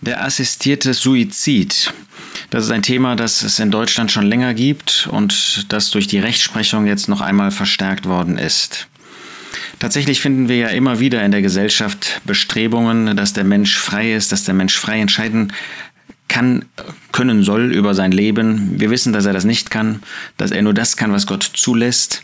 Der assistierte Suizid. Das ist ein Thema, das es in Deutschland schon länger gibt und das durch die Rechtsprechung jetzt noch einmal verstärkt worden ist. Tatsächlich finden wir ja immer wieder in der Gesellschaft Bestrebungen, dass der Mensch frei ist, dass der Mensch frei entscheiden kann, können soll über sein Leben. Wir wissen, dass er das nicht kann, dass er nur das kann, was Gott zulässt.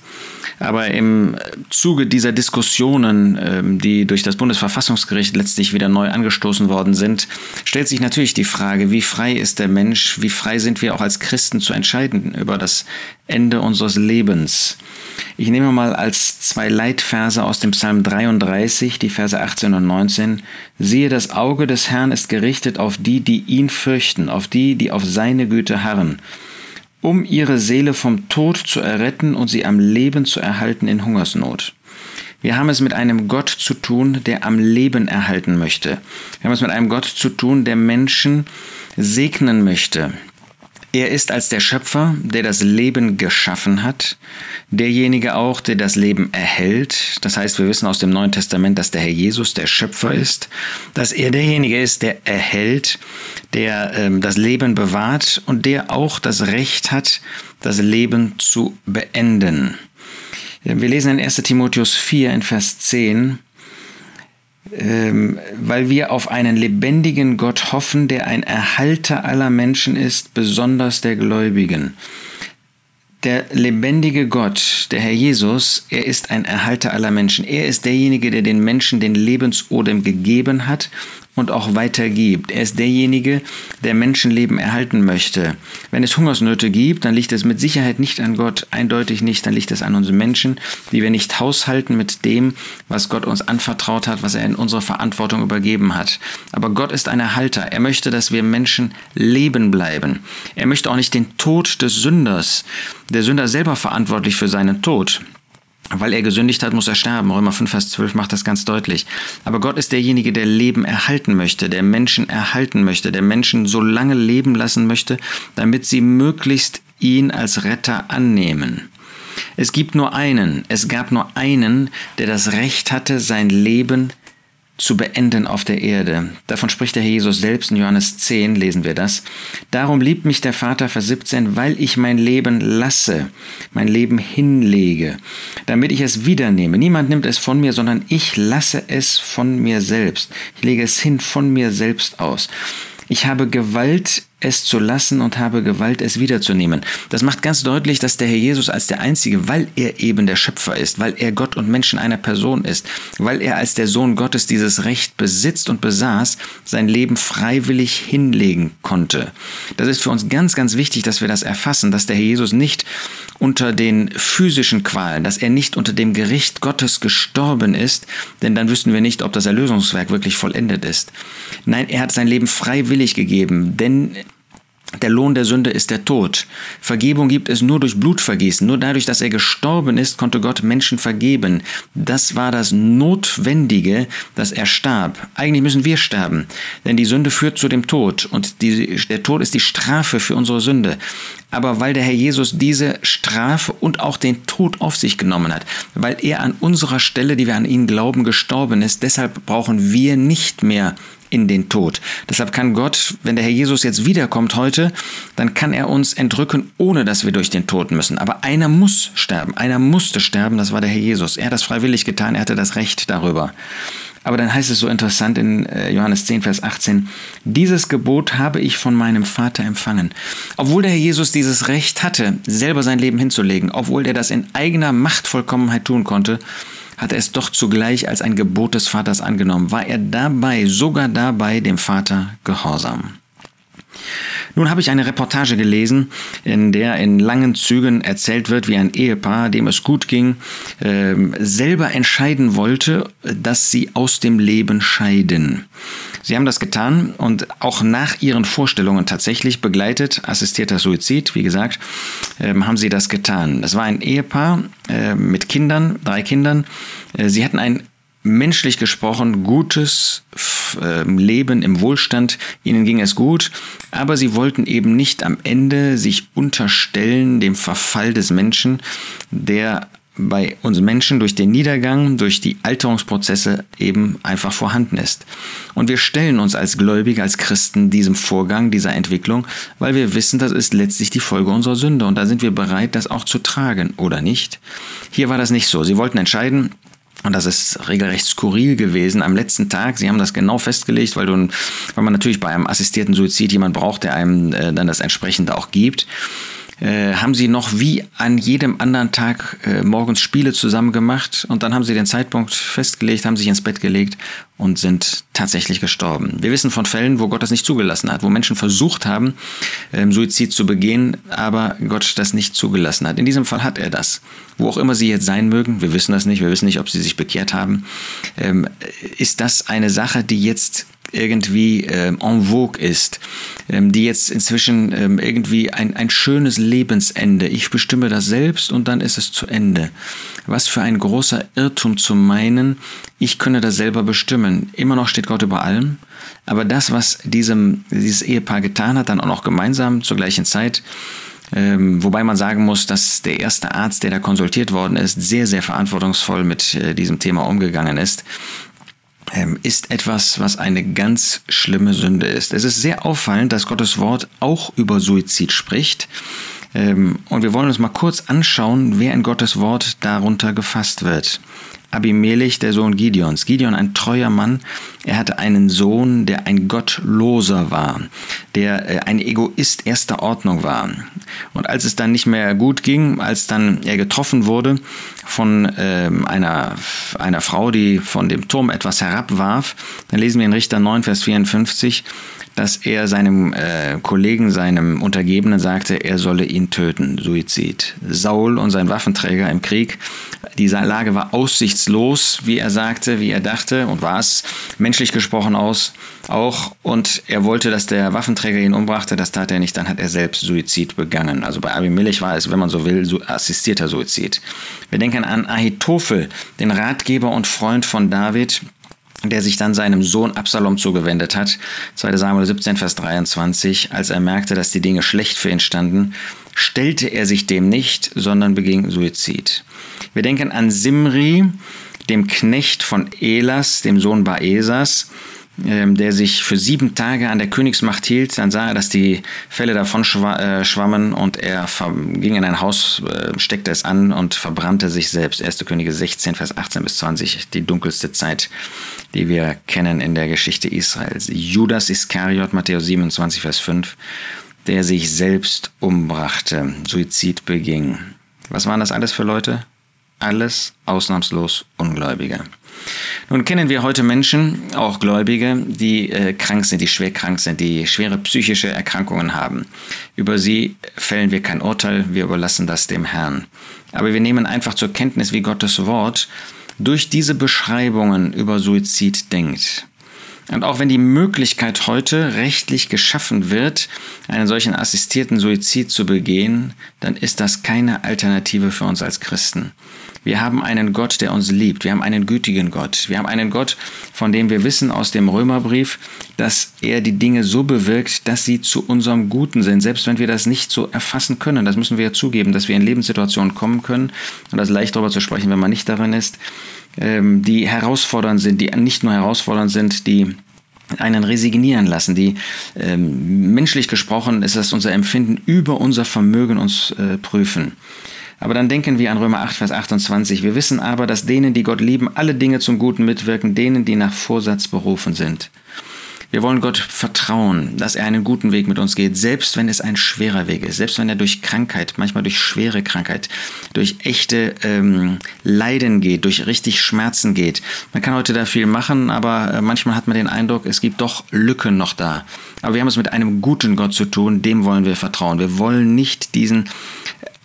Aber im Zuge dieser Diskussionen, ähm, die durch das Bundesverfassungsgericht letztlich wieder neu angestoßen worden sind, stellt sich natürlich die Frage, wie frei ist der Mensch, wie frei sind wir auch als Christen zu entscheiden über das Ende unseres Lebens. Ich nehme mal als zwei Leitverse aus dem Psalm 33, die Verse 18 und 19. Siehe, das Auge des Herrn ist gerichtet auf die, die ihn fürchten, auf die, die auf seine Güte harren um ihre Seele vom Tod zu erretten und sie am Leben zu erhalten in Hungersnot. Wir haben es mit einem Gott zu tun, der am Leben erhalten möchte. Wir haben es mit einem Gott zu tun, der Menschen segnen möchte, er ist als der Schöpfer, der das Leben geschaffen hat, derjenige auch, der das Leben erhält. Das heißt, wir wissen aus dem Neuen Testament, dass der Herr Jesus der Schöpfer ist, dass er derjenige ist, der erhält, der ähm, das Leben bewahrt und der auch das Recht hat, das Leben zu beenden. Wir lesen in 1 Timotheus 4 in Vers 10, ähm, weil wir auf einen lebendigen Gott hoffen, der ein Erhalter aller Menschen ist, besonders der Gläubigen. Der lebendige Gott, der Herr Jesus, er ist ein Erhalter aller Menschen. Er ist derjenige, der den Menschen den Lebensodem gegeben hat und auch weitergibt. Er ist derjenige, der Menschenleben erhalten möchte. Wenn es Hungersnöte gibt, dann liegt es mit Sicherheit nicht an Gott, eindeutig nicht, dann liegt es an uns Menschen, die wir nicht haushalten mit dem, was Gott uns anvertraut hat, was er in unsere Verantwortung übergeben hat. Aber Gott ist ein Erhalter. Er möchte, dass wir Menschen leben bleiben. Er möchte auch nicht den Tod des Sünders. Der Sünder selber verantwortlich für seinen Tod. Weil er gesündigt hat, muss er sterben. Römer 5, Vers 12 macht das ganz deutlich. Aber Gott ist derjenige, der Leben erhalten möchte, der Menschen erhalten möchte, der Menschen so lange leben lassen möchte, damit sie möglichst ihn als Retter annehmen. Es gibt nur einen, es gab nur einen, der das Recht hatte, sein Leben zu beenden auf der Erde. Davon spricht der Herr Jesus selbst in Johannes 10, lesen wir das. Darum liebt mich der Vater, Vers 17, weil ich mein Leben lasse, mein Leben hinlege, damit ich es wiedernehme. Niemand nimmt es von mir, sondern ich lasse es von mir selbst. Ich lege es hin von mir selbst aus. Ich habe Gewalt es zu lassen und habe Gewalt, es wiederzunehmen. Das macht ganz deutlich, dass der Herr Jesus als der Einzige, weil er eben der Schöpfer ist, weil er Gott und Menschen einer Person ist, weil er als der Sohn Gottes dieses Recht besitzt und besaß, sein Leben freiwillig hinlegen konnte. Das ist für uns ganz, ganz wichtig, dass wir das erfassen, dass der Herr Jesus nicht unter den physischen Qualen, dass er nicht unter dem Gericht Gottes gestorben ist, denn dann wüssten wir nicht, ob das Erlösungswerk wirklich vollendet ist. Nein, er hat sein Leben freiwillig gegeben, denn der Lohn der Sünde ist der Tod. Vergebung gibt es nur durch Blutvergießen. Nur dadurch, dass er gestorben ist, konnte Gott Menschen vergeben. Das war das Notwendige, dass er starb. Eigentlich müssen wir sterben, denn die Sünde führt zu dem Tod und die, der Tod ist die Strafe für unsere Sünde. Aber weil der Herr Jesus diese Strafe und auch den Tod auf sich genommen hat, weil er an unserer Stelle, die wir an ihn glauben, gestorben ist, deshalb brauchen wir nicht mehr in den Tod. Deshalb kann Gott, wenn der Herr Jesus jetzt wiederkommt heute, dann kann er uns entrücken, ohne dass wir durch den Tod müssen. Aber einer muss sterben, einer musste sterben, das war der Herr Jesus. Er hat das freiwillig getan, er hatte das Recht darüber. Aber dann heißt es so interessant in äh, Johannes 10, Vers 18, dieses Gebot habe ich von meinem Vater empfangen. Obwohl der Herr Jesus dieses Recht hatte, selber sein Leben hinzulegen, obwohl er das in eigener Machtvollkommenheit tun konnte, hat er es doch zugleich als ein Gebot des Vaters angenommen, war er dabei, sogar dabei, dem Vater gehorsam. Nun habe ich eine Reportage gelesen, in der in langen Zügen erzählt wird, wie ein Ehepaar, dem es gut ging, äh, selber entscheiden wollte, dass sie aus dem Leben scheiden. Sie haben das getan und auch nach ihren Vorstellungen tatsächlich begleitet, assistierter Suizid, wie gesagt, ähm, haben sie das getan. Das war ein Ehepaar äh, mit Kindern, drei Kindern. Äh, sie hatten ein menschlich gesprochen gutes ähm, Leben im Wohlstand. Ihnen ging es gut, aber sie wollten eben nicht am Ende sich unterstellen dem Verfall des Menschen, der bei uns Menschen durch den Niedergang, durch die Alterungsprozesse eben einfach vorhanden ist. Und wir stellen uns als Gläubige, als Christen diesem Vorgang, dieser Entwicklung, weil wir wissen, das ist letztlich die Folge unserer Sünde und da sind wir bereit, das auch zu tragen oder nicht. Hier war das nicht so. Sie wollten entscheiden, und das ist regelrecht skurril gewesen am letzten Tag. Sie haben das genau festgelegt, weil, du, weil man natürlich bei einem assistierten Suizid jemand braucht, der einem äh, dann das entsprechende auch gibt. Äh, haben sie noch wie an jedem anderen Tag äh, morgens Spiele zusammen gemacht und dann haben sie den Zeitpunkt festgelegt, haben sich ins Bett gelegt und sind tatsächlich gestorben. Wir wissen von Fällen, wo Gott das nicht zugelassen hat, wo Menschen versucht haben, ähm, Suizid zu begehen, aber Gott das nicht zugelassen hat. In diesem Fall hat er das. Wo auch immer sie jetzt sein mögen, wir wissen das nicht, wir wissen nicht, ob sie sich bekehrt haben, ähm, ist das eine Sache, die jetzt irgendwie ähm, en vogue ist, ähm, die jetzt inzwischen ähm, irgendwie ein, ein schönes Lebensende, ich bestimme das selbst und dann ist es zu Ende. Was für ein großer Irrtum zu meinen, ich könne das selber bestimmen. Immer noch steht Gott über allem, aber das, was diesem, dieses Ehepaar getan hat, dann auch noch gemeinsam zur gleichen Zeit, ähm, wobei man sagen muss, dass der erste Arzt, der da konsultiert worden ist, sehr, sehr verantwortungsvoll mit äh, diesem Thema umgegangen ist ist etwas, was eine ganz schlimme Sünde ist. Es ist sehr auffallend, dass Gottes Wort auch über Suizid spricht. Ähm, und wir wollen uns mal kurz anschauen, wer in Gottes Wort darunter gefasst wird. Abimelech, der Sohn Gideons. Gideon, ein treuer Mann, er hatte einen Sohn, der ein Gottloser war, der äh, ein Egoist erster Ordnung war. Und als es dann nicht mehr gut ging, als dann er getroffen wurde von ähm, einer, einer Frau, die von dem Turm etwas herabwarf, dann lesen wir in Richter 9, Vers 54, dass er seinem äh, Kollegen, seinem Untergebenen sagte, er solle ihn töten, Suizid. Saul und sein Waffenträger im Krieg, diese Lage war aussichtslos, wie er sagte, wie er dachte und war es menschlich gesprochen aus auch und er wollte, dass der Waffenträger ihn umbrachte, das tat er nicht, dann hat er selbst Suizid begangen. Also bei Abimelech war es, wenn man so will, assistierter Suizid. Wir denken an Ahitophel, den Ratgeber und Freund von David, der sich dann seinem Sohn Absalom zugewendet hat. 2 Samuel 17, Vers 23, als er merkte, dass die Dinge schlecht für ihn standen, stellte er sich dem nicht, sondern beging Suizid. Wir denken an Simri, dem Knecht von Elas, dem Sohn Baesas, der sich für sieben Tage an der Königsmacht hielt. Dann sah er, dass die Fälle davon äh, schwammen und er ging in ein Haus, äh, steckte es an und verbrannte sich selbst. 1. Könige 16, Vers 18 bis 20, die dunkelste Zeit, die wir kennen in der Geschichte Israels. Judas Iskariot, Matthäus 27, Vers 5, der sich selbst umbrachte, Suizid beging. Was waren das alles für Leute? Alles ausnahmslos Ungläubige. Nun kennen wir heute Menschen, auch Gläubige, die äh, krank sind, die schwer krank sind, die schwere psychische Erkrankungen haben. Über sie fällen wir kein Urteil, wir überlassen das dem Herrn. Aber wir nehmen einfach zur Kenntnis, wie Gottes Wort durch diese Beschreibungen über Suizid denkt. Und auch wenn die Möglichkeit heute rechtlich geschaffen wird, einen solchen assistierten Suizid zu begehen, dann ist das keine Alternative für uns als Christen. Wir haben einen Gott, der uns liebt. Wir haben einen gütigen Gott. Wir haben einen Gott, von dem wir wissen aus dem Römerbrief, dass er die Dinge so bewirkt, dass sie zu unserem Guten sind. Selbst wenn wir das nicht so erfassen können, das müssen wir ja zugeben, dass wir in Lebenssituationen kommen können. Und das ist leicht darüber zu sprechen, wenn man nicht darin ist, ähm, die herausfordernd sind, die nicht nur herausfordernd sind, die einen resignieren lassen. Die ähm, menschlich gesprochen ist das unser Empfinden über unser Vermögen uns äh, prüfen. Aber dann denken wir an Römer 8, Vers 28. Wir wissen aber, dass denen, die Gott lieben, alle Dinge zum Guten mitwirken, denen, die nach Vorsatz berufen sind. Wir wollen Gott vertrauen, dass er einen guten Weg mit uns geht, selbst wenn es ein schwerer Weg ist, selbst wenn er durch Krankheit, manchmal durch schwere Krankheit, durch echte ähm, Leiden geht, durch richtig Schmerzen geht. Man kann heute da viel machen, aber äh, manchmal hat man den Eindruck, es gibt doch Lücken noch da. Aber wir haben es mit einem guten Gott zu tun, dem wollen wir vertrauen. Wir wollen nicht diesen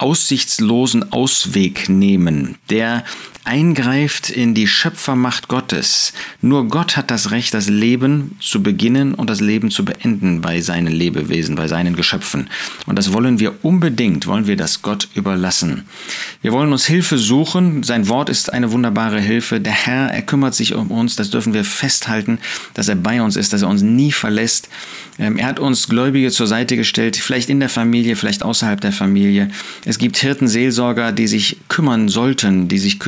aussichtslosen Ausweg nehmen, der eingreift in die Schöpfermacht Gottes. Nur Gott hat das Recht, das Leben zu beginnen und das Leben zu beenden bei seinen Lebewesen, bei seinen Geschöpfen. Und das wollen wir unbedingt, wollen wir das Gott überlassen. Wir wollen uns Hilfe suchen. Sein Wort ist eine wunderbare Hilfe. Der Herr, er kümmert sich um uns. Das dürfen wir festhalten, dass er bei uns ist, dass er uns nie verlässt. Ähm, er hat uns Gläubige zur Seite gestellt, vielleicht in der Familie, vielleicht außerhalb der Familie. Es gibt Hirten, Seelsorger, die sich kümmern sollten, die sich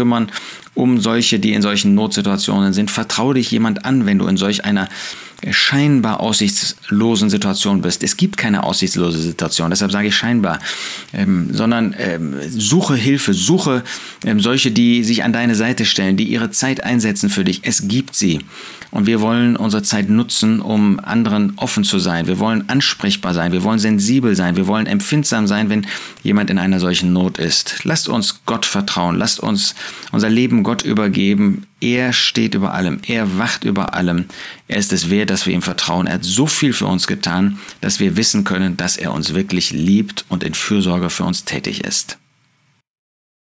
um solche, die in solchen Notsituationen sind. Vertraue dich jemand an, wenn du in solch einer scheinbar aussichtslosen Situation bist. Es gibt keine aussichtslose Situation, deshalb sage ich scheinbar, ähm, sondern ähm, suche Hilfe, suche ähm, solche, die sich an deine Seite stellen, die ihre Zeit einsetzen für dich. Es gibt sie. Und wir wollen unsere Zeit nutzen, um anderen offen zu sein. Wir wollen ansprechbar sein. Wir wollen sensibel sein. Wir wollen empfindsam sein, wenn jemand in einer solchen Not ist. Lasst uns Gott vertrauen. Lasst uns unser Leben Gott übergeben. Er steht über allem. Er wacht über allem. Er ist es wert, dass wir ihm vertrauen. Er hat so viel für uns getan, dass wir wissen können, dass er uns wirklich liebt und in Fürsorge für uns tätig ist.